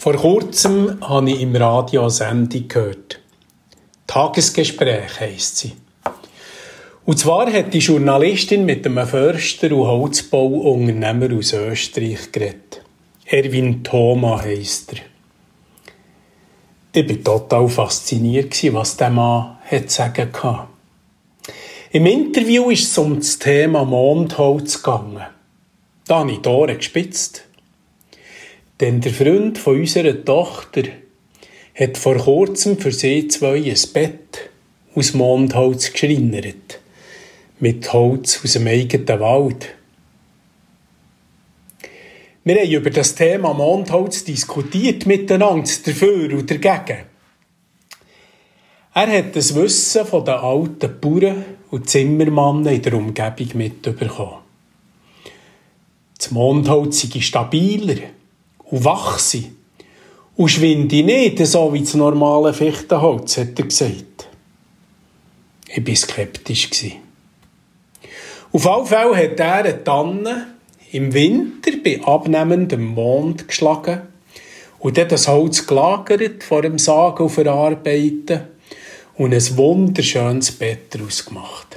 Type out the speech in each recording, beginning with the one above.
Vor kurzem habe ich im Radio eine Sendung gehört. Tagesgespräch heisst sie. Und zwar hat die Journalistin mit einem Förster und Holzbauunternehmer aus Österreich geredet. Erwin Thoma heisst er. Ich war total fasziniert, was der Mann hat sagen kann. Im Interview ist es um das Thema Mondholz gegangen. Da habe ich die Ohren gespitzt. Denn der Freund von unserer Tochter hat vor kurzem für sie zwei ein Bett aus Mondholz geschreinert. Mit Holz aus dem eigenen Wald. Wir haben über das Thema Mondholz diskutiert miteinander, dafür und dagegen. Er hat das Wissen von den alten Bauern und Zimmermannen in der Umgebung mitbekommen. Das Mondholz sei stabiler und wachse und schwinde nicht so wie das normale Fichtenholz, hat er gesagt. Ich war skeptisch. Auf alle Fälle hat er eine Tanne im Winter bei abnehmendem Mond geschlagen und dann das Holz gelagert vor dem Sagen und Verarbeiten und ein wunderschönes Bett daraus gemacht.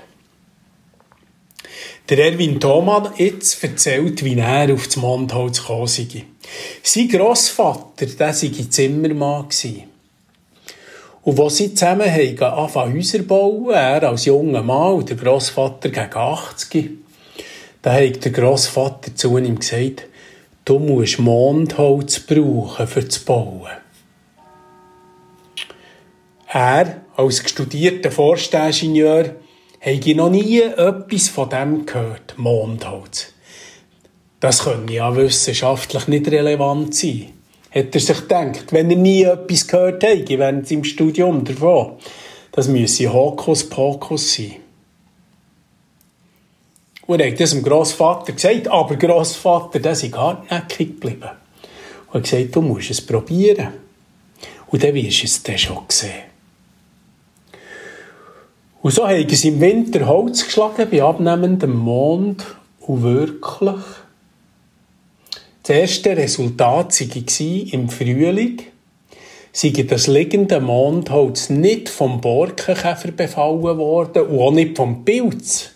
Der Erwin Thoman jetzt erzählt, wie er auf das Mondholz gekommen sei. Sein Grossvater, der sei Zimmermann. Und wo sie zusammen haben, anfangen Häuser bauen, er als junger Mann und der Grossvater gegen 80, da hat der Grossvater zu ihm gesagt, du musst Mondholz brauchen für das Bauen. Er, als studierter Forstingenieur, habe noch nie etwas von dem gehört, Mondholz. Das könnte ja wissenschaftlich nicht relevant sein. Hat er sich gedacht, wenn er nie etwas gehört hätte während seinem Studium davon. Das müsse Hokuspokus sein. Und er hat das dem Grossvater gesagt, aber Grossvater, der ist hartnäckig geblieben. Und er hat gesagt, du musst es probieren. Und dann wirst du es dann schon sehen. Und so haben sie im Winter Holz geschlagen bei abnehmendem Mond und wirklich. Das erste Resultat war im Frühling, sei das liegende Mondholz nicht vom Borkenkäfer befallen worden und auch nicht vom Pilz.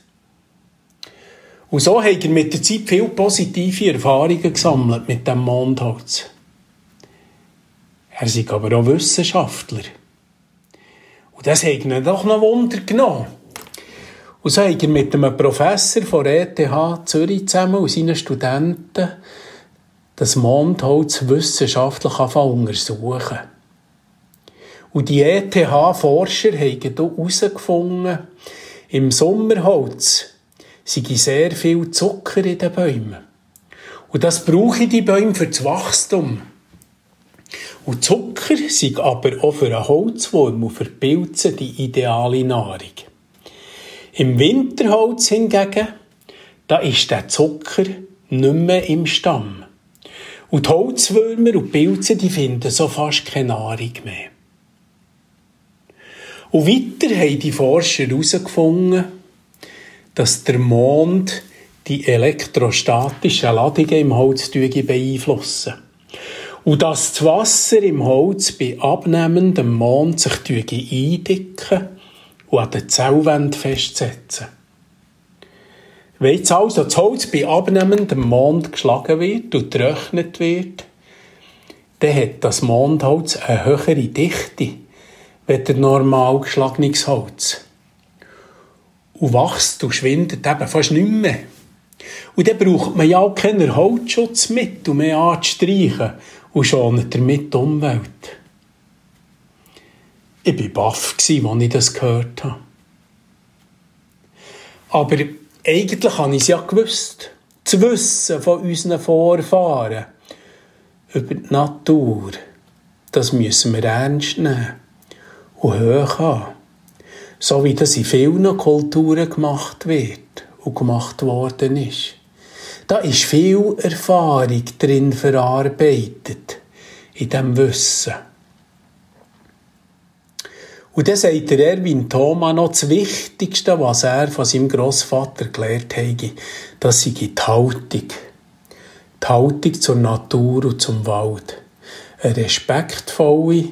Und so hat er mit der Zeit viele positive Erfahrungen gesammelt mit dem Mondholz. Er ist aber auch Wissenschaftler. Und das hat ihn doch noch Wunder genommen. Und so hat er mit einem Professor von ETH Zürich zusammen und seinen Studenten das Mondholz wissenschaftlich untersuchen. Und die ETH-Forscher haben herausgefunden, im Sommerholz sei sehr viel Zucker in den Bäumen. Und das brauchen die Bäume für das Wachstum. Und Zucker sind aber auch für einen Holzwurm und für Pilze die ideale Nahrung. Im Winterholz hingegen, da ist der Zucker nicht mehr im Stamm. Und die Holzwürmer und Pilze, die finden so fast keine Nahrung mehr. Und weiter haben die Forscher herausgefunden, dass der Mond die elektrostatischen Ladungen im Holz beeinflussen. Und dass das Wasser im Holz bei abnehmendem Mond sich eindicken und an den Zellwänden festsetzen. Wenn jetzt also das Holz bei abnehmendem Mond geschlagen wird und getrocknet wird, dann hat das Mondholz eine höhere Dichte als der normal geschlagenes Holz. Und wächst und schwindet eben fast nicht mehr. Und dann braucht man ja auch keinen Holzschutzmittel mehr anzustreichen und schonet damit die Umwelt. Ich war baff, als ich das gehört habe. Aber eigentlich habe ich es ja gewusst. Das Wissen von unseren Vorfahren über die Natur, das müssen wir ernst nehmen und hoch haben. So wie das in vielen Kulturen gemacht wird und gemacht worden ist. Da ist viel Erfahrung drin verarbeitet, in diesem Wissen. Und dann sagt der Erwin Thoma noch das Wichtigste, was er von seinem Grossvater gelernt habe, das sei die Haltung. Die Haltung zur Natur und zum Wald. eine respektvolle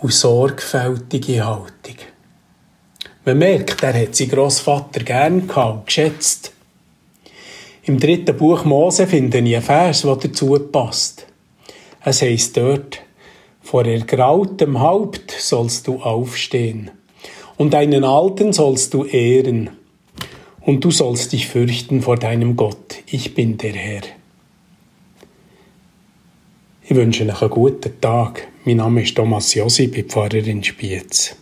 und sorgfältige Haltung. Man merkt, er hat seinen Grossvater gern gehabt, geschätzt. Im dritten Buch Mose finde ich einen Vers, der dazu passt. Es heisst dort, vor ergrautem Haupt sollst du aufstehen, und deinen Alten sollst du ehren, und du sollst dich fürchten vor deinem Gott. Ich bin der Herr. Ich wünsche euch einen guten Tag. Mein Name ist Thomas Josi, bin Pfarrer in Spiez.